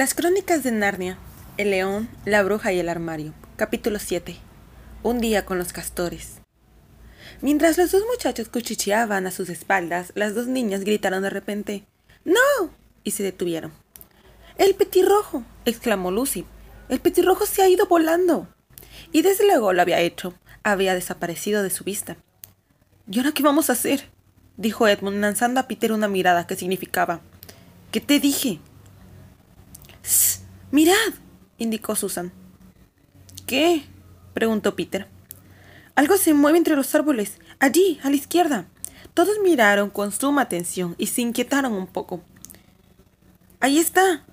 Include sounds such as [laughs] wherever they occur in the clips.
Las crónicas de Narnia, El león, la bruja y el armario. Capítulo 7. Un día con los castores. Mientras los dos muchachos cuchicheaban a sus espaldas, las dos niñas gritaron de repente ¡No! y se detuvieron. ¡El petirrojo! exclamó Lucy. El petirrojo se ha ido volando. Y desde luego lo había hecho. Había desaparecido de su vista. ¿Y ahora qué vamos a hacer? dijo Edmund, lanzando a Peter una mirada que significaba ¿Qué te dije? Mirad, indicó Susan. ¿Qué? preguntó Peter. Algo se mueve entre los árboles, allí, a la izquierda. Todos miraron con suma atención y se inquietaron un poco. Ahí está,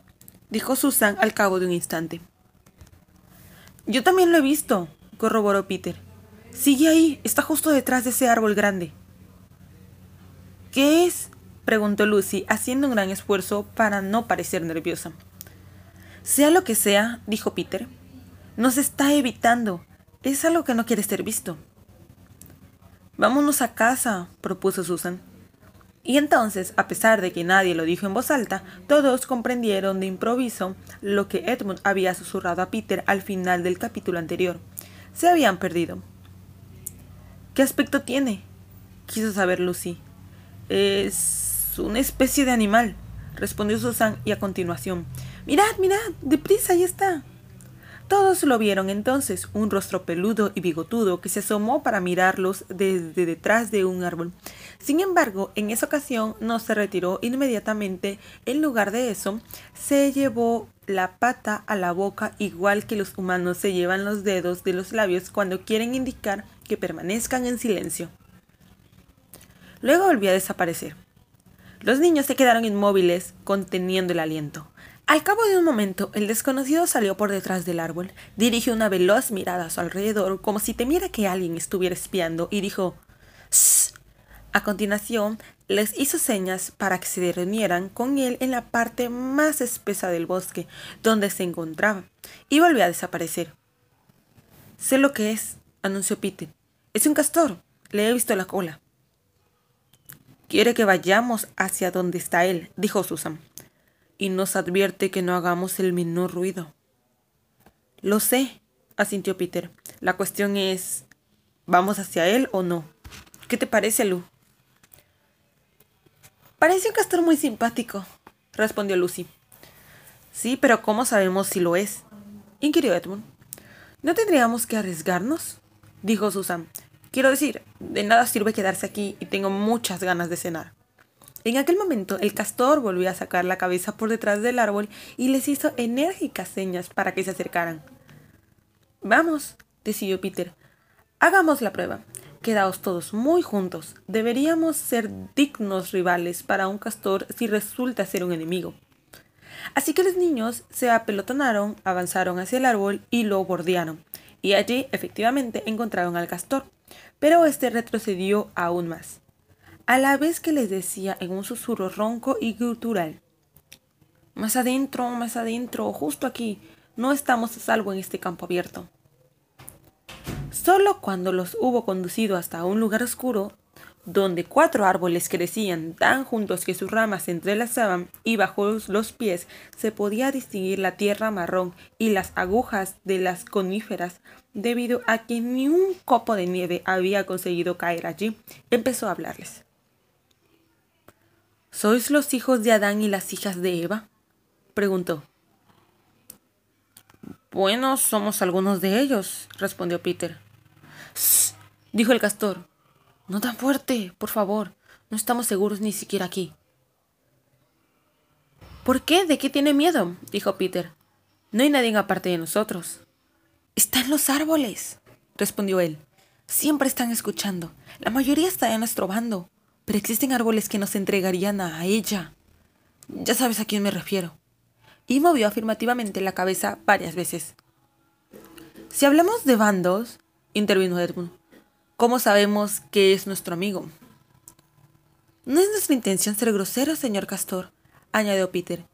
dijo Susan al cabo de un instante. Yo también lo he visto, corroboró Peter. Sigue ahí, está justo detrás de ese árbol grande. ¿Qué es? preguntó Lucy, haciendo un gran esfuerzo para no parecer nerviosa. Sea lo que sea, dijo Peter, nos está evitando. Es algo que no quiere ser visto. Vámonos a casa, propuso Susan. Y entonces, a pesar de que nadie lo dijo en voz alta, todos comprendieron de improviso lo que Edmund había susurrado a Peter al final del capítulo anterior. Se habían perdido. ¿Qué aspecto tiene? quiso saber Lucy. Es una especie de animal, respondió Susan y a continuación. Mirad, mirad, deprisa, ahí está. Todos lo vieron entonces, un rostro peludo y bigotudo que se asomó para mirarlos desde detrás de un árbol. Sin embargo, en esa ocasión no se retiró inmediatamente, en lugar de eso, se llevó la pata a la boca igual que los humanos se llevan los dedos de los labios cuando quieren indicar que permanezcan en silencio. Luego volvió a desaparecer. Los niños se quedaron inmóviles, conteniendo el aliento. Al cabo de un momento, el desconocido salió por detrás del árbol, dirigió una veloz mirada a su alrededor como si temiera que alguien estuviera espiando y dijo «Shh». A continuación, les hizo señas para que se reunieran con él en la parte más espesa del bosque donde se encontraba, y volvió a desaparecer. Sé lo que es, anunció Peter. Es un castor. Le he visto la cola. Quiere que vayamos hacia donde está él, dijo Susan y nos advierte que no hagamos el menor ruido. Lo sé, asintió Peter. La cuestión es, ¿vamos hacia él o no? ¿Qué te parece, Lu? Parece un castor muy simpático, respondió Lucy. Sí, pero ¿cómo sabemos si lo es? inquirió Edmund. ¿No tendríamos que arriesgarnos? dijo Susan. Quiero decir, de nada sirve quedarse aquí y tengo muchas ganas de cenar. En aquel momento el castor volvió a sacar la cabeza por detrás del árbol y les hizo enérgicas señas para que se acercaran. Vamos, decidió Peter. Hagamos la prueba. Quedaos todos muy juntos. Deberíamos ser dignos rivales para un castor si resulta ser un enemigo. Así que los niños se apelotonaron, avanzaron hacia el árbol y lo bordearon. Y allí efectivamente encontraron al castor. Pero este retrocedió aún más a la vez que les decía en un susurro ronco y gutural. Más adentro, más adentro, justo aquí. No estamos a salvo en este campo abierto. Solo cuando los hubo conducido hasta un lugar oscuro, donde cuatro árboles crecían tan juntos que sus ramas se entrelazaban y bajo los pies se podía distinguir la tierra marrón y las agujas de las coníferas, debido a que ni un copo de nieve había conseguido caer allí, empezó a hablarles. ¿Sois los hijos de Adán y las hijas de Eva? preguntó. Bueno, somos algunos de ellos, respondió Peter. Shh, dijo el castor. No tan fuerte, por favor. No estamos seguros ni siquiera aquí. ¿Por qué? ¿De qué tiene miedo? dijo Peter. No hay nadie aparte de nosotros. Están los árboles, respondió él. Siempre están escuchando. La mayoría está en nuestro bando. Pero existen árboles que nos entregarían a ella. Ya sabes a quién me refiero. Y movió afirmativamente la cabeza varias veces. Si hablamos de bandos, intervino Edmund, ¿cómo sabemos que es nuestro amigo? No es nuestra intención ser groseros, señor Castor, añadió Peter.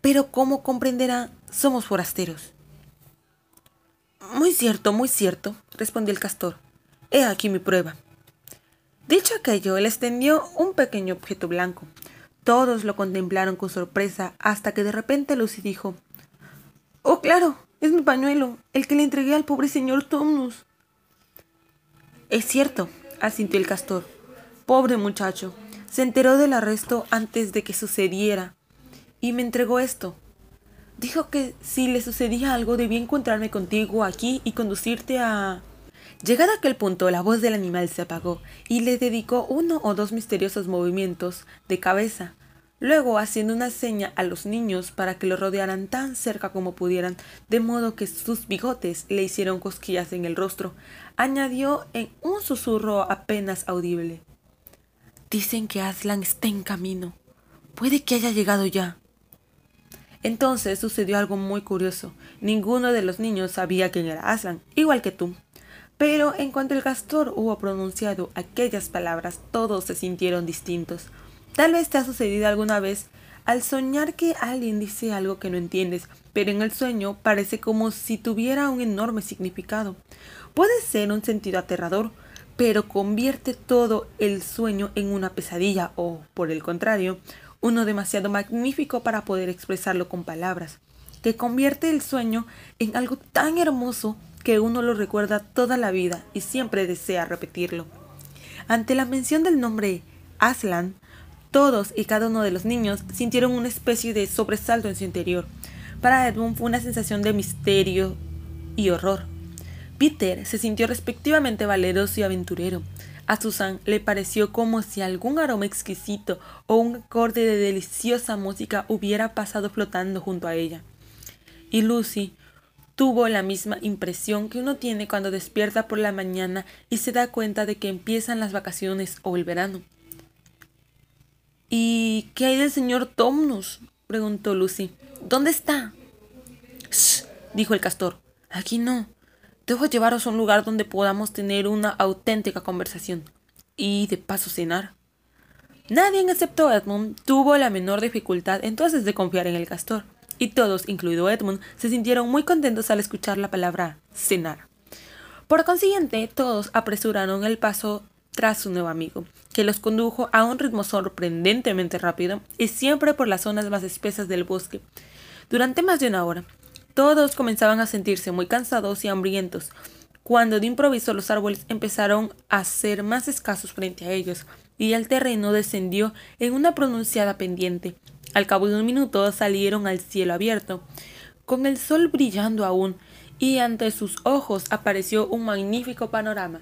Pero como comprenderá, somos forasteros. Muy cierto, muy cierto, respondió el castor. He aquí mi prueba. Dicho aquello, él extendió un pequeño objeto blanco. Todos lo contemplaron con sorpresa hasta que de repente Lucy dijo, Oh, claro, es mi pañuelo, el que le entregué al pobre señor Tomnus. Es cierto, asintió el castor. Pobre muchacho, se enteró del arresto antes de que sucediera y me entregó esto. Dijo que si le sucedía algo debía encontrarme contigo aquí y conducirte a... Llegado a aquel punto, la voz del animal se apagó y le dedicó uno o dos misteriosos movimientos de cabeza. Luego, haciendo una seña a los niños para que lo rodearan tan cerca como pudieran, de modo que sus bigotes le hicieron cosquillas en el rostro, añadió en un susurro apenas audible. Dicen que Aslan está en camino. Puede que haya llegado ya. Entonces sucedió algo muy curioso. Ninguno de los niños sabía quién era Aslan, igual que tú. Pero en cuanto el castor hubo pronunciado aquellas palabras, todos se sintieron distintos. Tal vez te ha sucedido alguna vez al soñar que alguien dice algo que no entiendes, pero en el sueño parece como si tuviera un enorme significado. Puede ser un sentido aterrador, pero convierte todo el sueño en una pesadilla o, por el contrario, uno demasiado magnífico para poder expresarlo con palabras, que convierte el sueño en algo tan hermoso que uno lo recuerda toda la vida y siempre desea repetirlo. Ante la mención del nombre Aslan, todos y cada uno de los niños sintieron una especie de sobresalto en su interior. Para Edmund fue una sensación de misterio y horror. Peter se sintió respectivamente valeroso y aventurero, a Susan le pareció como si algún aroma exquisito o un acorde de deliciosa música hubiera pasado flotando junto a ella. Y Lucy tuvo la misma impresión que uno tiene cuando despierta por la mañana y se da cuenta de que empiezan las vacaciones o el verano. ¿Y qué hay del señor Tomnus? preguntó Lucy. ¿Dónde está? Shh, dijo el castor. Aquí no. Debo llevaros a un lugar donde podamos tener una auténtica conversación y de paso cenar. Nadie excepto Edmund tuvo la menor dificultad entonces de confiar en el castor, y todos, incluido Edmund, se sintieron muy contentos al escuchar la palabra cenar. Por consiguiente, todos apresuraron el paso tras su nuevo amigo, que los condujo a un ritmo sorprendentemente rápido y siempre por las zonas más espesas del bosque. Durante más de una hora, todos comenzaban a sentirse muy cansados y hambrientos, cuando de improviso los árboles empezaron a ser más escasos frente a ellos, y el terreno descendió en una pronunciada pendiente. Al cabo de un minuto salieron al cielo abierto, con el sol brillando aún, y ante sus ojos apareció un magnífico panorama.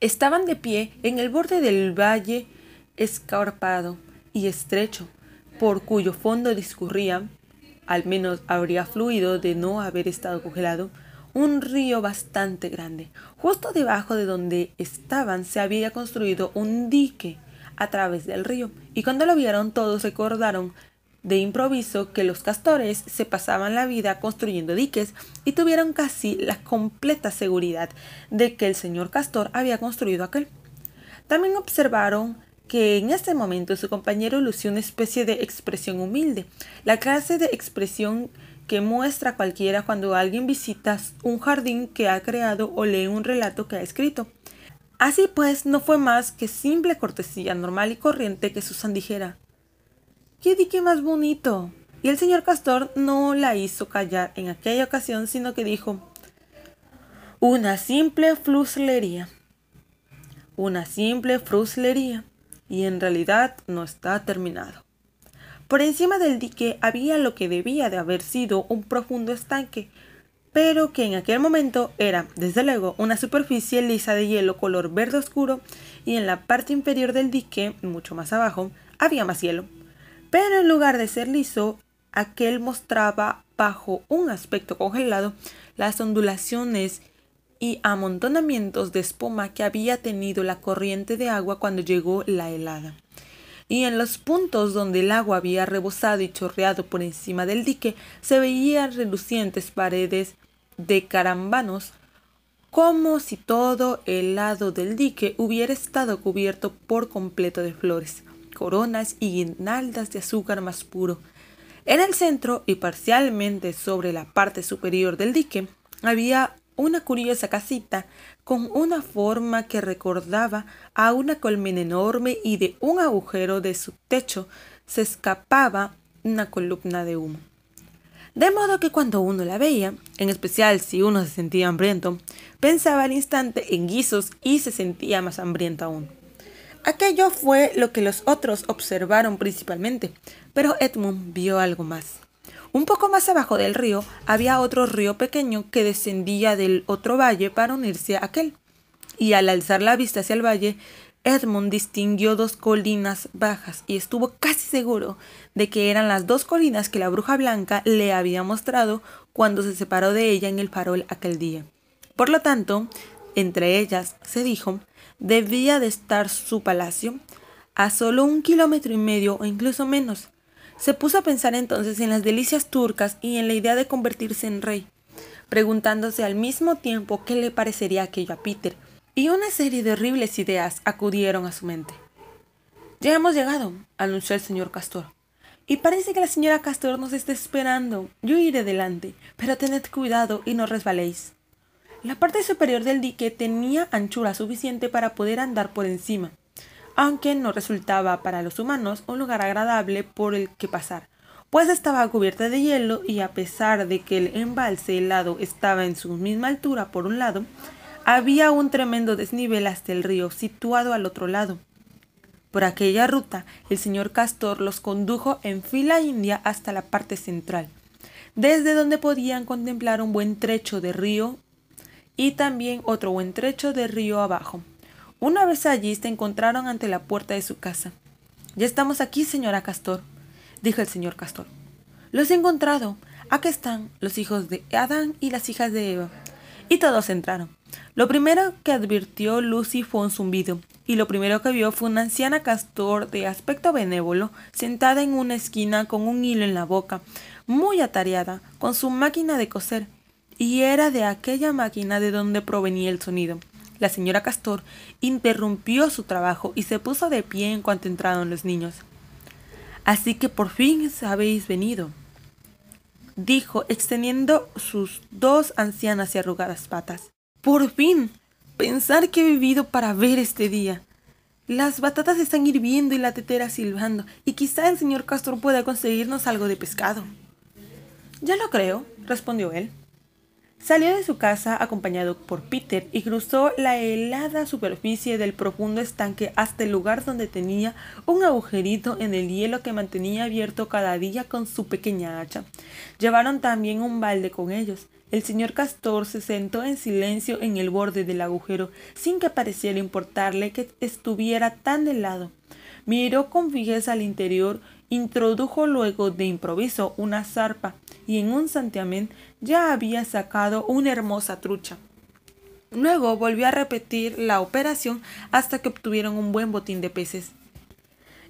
Estaban de pie en el borde del valle escarpado y estrecho, por cuyo fondo discurría al menos habría fluido de no haber estado congelado, un río bastante grande. Justo debajo de donde estaban se había construido un dique a través del río, y cuando lo vieron todos recordaron de improviso que los castores se pasaban la vida construyendo diques y tuvieron casi la completa seguridad de que el señor castor había construido aquel. También observaron que en este momento su compañero lució una especie de expresión humilde, la clase de expresión que muestra cualquiera cuando alguien visita un jardín que ha creado o lee un relato que ha escrito. Así pues, no fue más que simple cortesía normal y corriente que Susan dijera, ¡Qué dique más bonito! Y el señor Castor no la hizo callar en aquella ocasión, sino que dijo, una simple fruslería. Una simple fruslería y en realidad no está terminado. Por encima del dique había lo que debía de haber sido un profundo estanque, pero que en aquel momento era, desde luego, una superficie lisa de hielo color verde oscuro y en la parte inferior del dique, mucho más abajo, había más hielo. Pero en lugar de ser liso, aquel mostraba bajo un aspecto congelado las ondulaciones y amontonamientos de espuma que había tenido la corriente de agua cuando llegó la helada. Y en los puntos donde el agua había rebosado y chorreado por encima del dique se veían relucientes paredes de carambanos, como si todo el lado del dique hubiera estado cubierto por completo de flores, coronas y guirnaldas de azúcar más puro. En el centro y parcialmente sobre la parte superior del dique había una curiosa casita con una forma que recordaba a una colmena enorme y de un agujero de su techo se escapaba una columna de humo. De modo que cuando uno la veía, en especial si uno se sentía hambriento, pensaba al instante en guisos y se sentía más hambriento aún. Aquello fue lo que los otros observaron principalmente, pero Edmund vio algo más. Un poco más abajo del río había otro río pequeño que descendía del otro valle para unirse a aquel. Y al alzar la vista hacia el valle, Edmund distinguió dos colinas bajas y estuvo casi seguro de que eran las dos colinas que la bruja blanca le había mostrado cuando se separó de ella en el farol aquel día. Por lo tanto, entre ellas, se dijo, debía de estar su palacio, a solo un kilómetro y medio o incluso menos. Se puso a pensar entonces en las delicias turcas y en la idea de convertirse en rey, preguntándose al mismo tiempo qué le parecería aquello a Peter, y una serie de horribles ideas acudieron a su mente. Ya hemos llegado, anunció el señor Castor. Y parece que la señora Castor nos está esperando. Yo iré delante, pero tened cuidado y no resbaléis. La parte superior del dique tenía anchura suficiente para poder andar por encima, aunque no resultaba para los humanos un lugar agradable por el que pasar, pues estaba cubierta de hielo y a pesar de que el embalse helado estaba en su misma altura por un lado, había un tremendo desnivel hasta el río, situado al otro lado. Por aquella ruta, el señor Castor los condujo en fila india hasta la parte central, desde donde podían contemplar un buen trecho de río y también otro buen trecho de río abajo. Una vez allí se encontraron ante la puerta de su casa. Ya estamos aquí, señora Castor, dijo el señor Castor. Los he encontrado. Aquí están los hijos de Adán y las hijas de Eva. Y todos entraron. Lo primero que advirtió Lucy fue un zumbido, y lo primero que vio fue una anciana castor de aspecto benévolo, sentada en una esquina con un hilo en la boca, muy atareada, con su máquina de coser, y era de aquella máquina de donde provenía el sonido. La señora Castor interrumpió su trabajo y se puso de pie en cuanto entraron los niños. Así que por fin habéis venido, dijo, extendiendo sus dos ancianas y arrugadas patas. Por fin. Pensar que he vivido para ver este día. Las batatas están hirviendo y la tetera silbando, y quizá el señor Castor pueda conseguirnos algo de pescado. Ya lo creo, respondió él. Salió de su casa acompañado por Peter y cruzó la helada superficie del profundo estanque hasta el lugar donde tenía un agujerito en el hielo que mantenía abierto cada día con su pequeña hacha. Llevaron también un balde con ellos. El señor Castor se sentó en silencio en el borde del agujero, sin que pareciera importarle que estuviera tan helado. Miró con fijeza al interior, introdujo luego de improviso una zarpa y en un santiamén ya había sacado una hermosa trucha. Luego volvió a repetir la operación hasta que obtuvieron un buen botín de peces.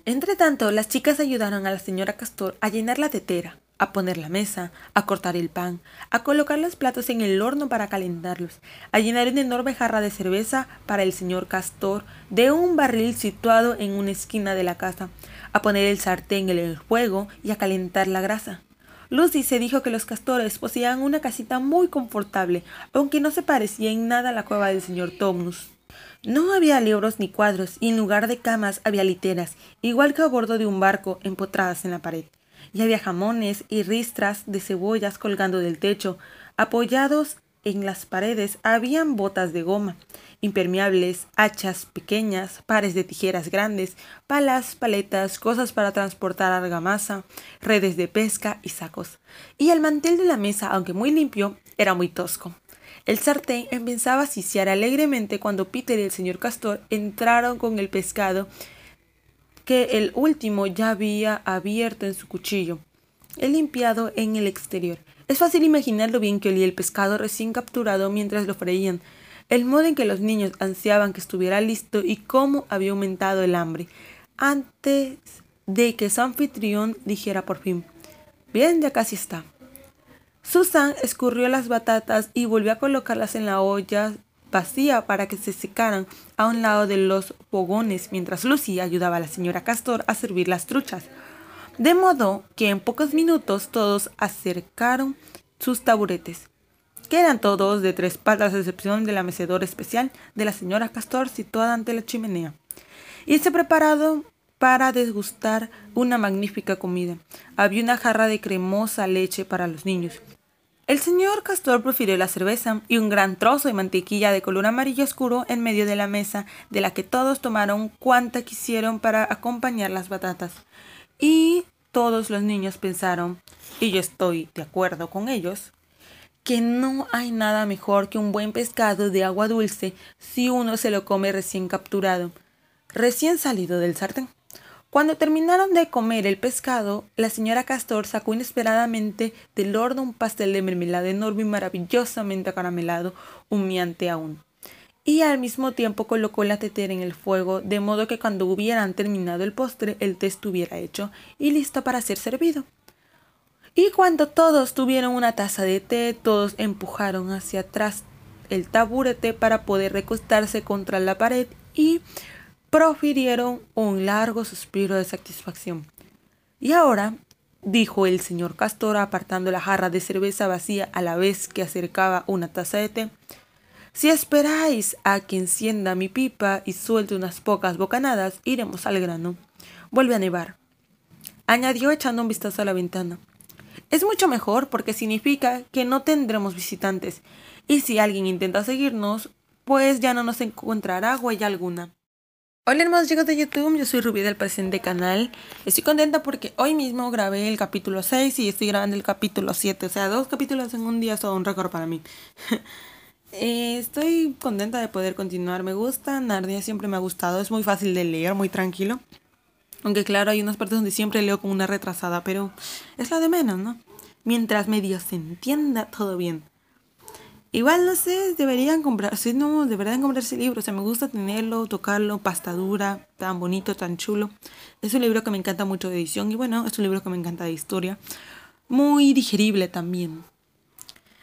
Entretanto, las chicas ayudaron a la señora Castor a llenar la tetera, a poner la mesa, a cortar el pan, a colocar los platos en el horno para calentarlos, a llenar una enorme jarra de cerveza para el señor Castor de un barril situado en una esquina de la casa, a poner el sartén en el fuego y a calentar la grasa. Lucy se dijo que los castores poseían una casita muy confortable, aunque no se parecía en nada a la cueva del señor Tomnus. No había libros ni cuadros, y en lugar de camas había literas, igual que a bordo de un barco, empotradas en la pared. Y había jamones y ristras de cebollas colgando del techo, apoyados en las paredes habían botas de goma, impermeables, hachas pequeñas, pares de tijeras grandes, palas, paletas, cosas para transportar argamasa, redes de pesca y sacos. Y el mantel de la mesa, aunque muy limpio, era muy tosco. El sartén empezaba a siciar alegremente cuando Peter y el señor Castor entraron con el pescado que el último ya había abierto en su cuchillo, he limpiado en el exterior. Es fácil imaginar lo bien que olía el pescado recién capturado mientras lo freían, el modo en que los niños ansiaban que estuviera listo y cómo había aumentado el hambre, antes de que su anfitrión dijera por fin, bien, ya casi está. Susan escurrió las batatas y volvió a colocarlas en la olla vacía para que se secaran a un lado de los fogones mientras Lucy ayudaba a la señora Castor a servir las truchas. De modo que en pocos minutos todos acercaron sus taburetes. que eran todos de tres patas a excepción de la mecedora especial de la señora Castor situada ante la chimenea. Y se preparado para desgustar una magnífica comida. Había una jarra de cremosa leche para los niños. El señor Castor prefirió la cerveza y un gran trozo de mantequilla de color amarillo oscuro en medio de la mesa, de la que todos tomaron cuanta quisieron para acompañar las batatas. Y todos los niños pensaron, y yo estoy de acuerdo con ellos, que no hay nada mejor que un buen pescado de agua dulce si uno se lo come recién capturado, recién salido del sartén. Cuando terminaron de comer el pescado, la señora Castor sacó inesperadamente del horno un pastel de mermelada enorme y maravillosamente acaramelado, humeante aún. Y al mismo tiempo colocó la tetera en el fuego, de modo que cuando hubieran terminado el postre, el té estuviera hecho y listo para ser servido. Y cuando todos tuvieron una taza de té, todos empujaron hacia atrás el taburete para poder recostarse contra la pared y profirieron un largo suspiro de satisfacción. Y ahora, dijo el señor Castor apartando la jarra de cerveza vacía a la vez que acercaba una taza de té, si esperáis a que encienda mi pipa y suelte unas pocas bocanadas, iremos al grano. Vuelve a nevar. Añadió echando un vistazo a la ventana. Es mucho mejor porque significa que no tendremos visitantes, y si alguien intenta seguirnos, pues ya no nos encontrará huella alguna. Hola hermanos chicos de YouTube, yo soy Rubí del presente canal. Estoy contenta porque hoy mismo grabé el capítulo 6 y estoy grabando el capítulo 7. O sea, dos capítulos en un día es todo un récord para mí. [laughs] Eh, estoy contenta de poder continuar. Me gusta, Narnia siempre me ha gustado. Es muy fácil de leer, muy tranquilo. Aunque claro, hay unas partes donde siempre leo como una retrasada, pero es la de menos, ¿no? Mientras medio se entienda todo bien. Igual no sé, deberían comprarse, no, deberían comprarse libros. O sea, me gusta tenerlo, tocarlo, pasta dura, tan bonito, tan chulo. Es un libro que me encanta mucho de edición y bueno, es un libro que me encanta de historia. Muy digerible también.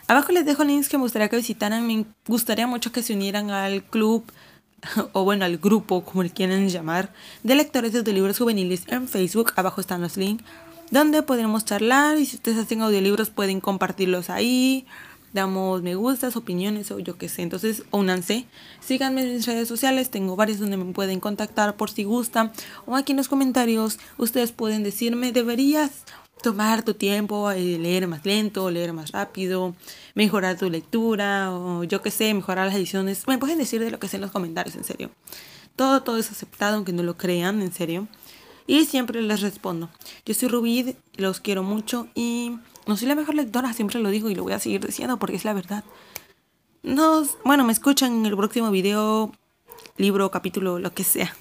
Abajo les dejo links que me gustaría que visitaran. Me gustaría mucho que se unieran al club [laughs] o bueno, al grupo, como le quieran llamar, de lectores de libros juveniles en Facebook. Abajo están los links donde podremos charlar y si ustedes hacen audiolibros pueden compartirlos ahí damos me gustas, opiniones o yo qué sé. Entonces, únanse. Síganme en mis redes sociales, tengo varias donde me pueden contactar por si gustan. O aquí en los comentarios ustedes pueden decirme, deberías tomar tu tiempo, eh, leer más lento, leer más rápido, mejorar tu lectura o yo qué sé, mejorar las ediciones. Me pueden decir de lo que sé en los comentarios, en serio. Todo, todo es aceptado, aunque no lo crean, en serio. Y siempre les respondo. Yo soy Rubí, los quiero mucho y no soy la mejor lectora, siempre lo digo y lo voy a seguir diciendo porque es la verdad. Nos, bueno, me escuchan en el próximo video, libro, capítulo, lo que sea.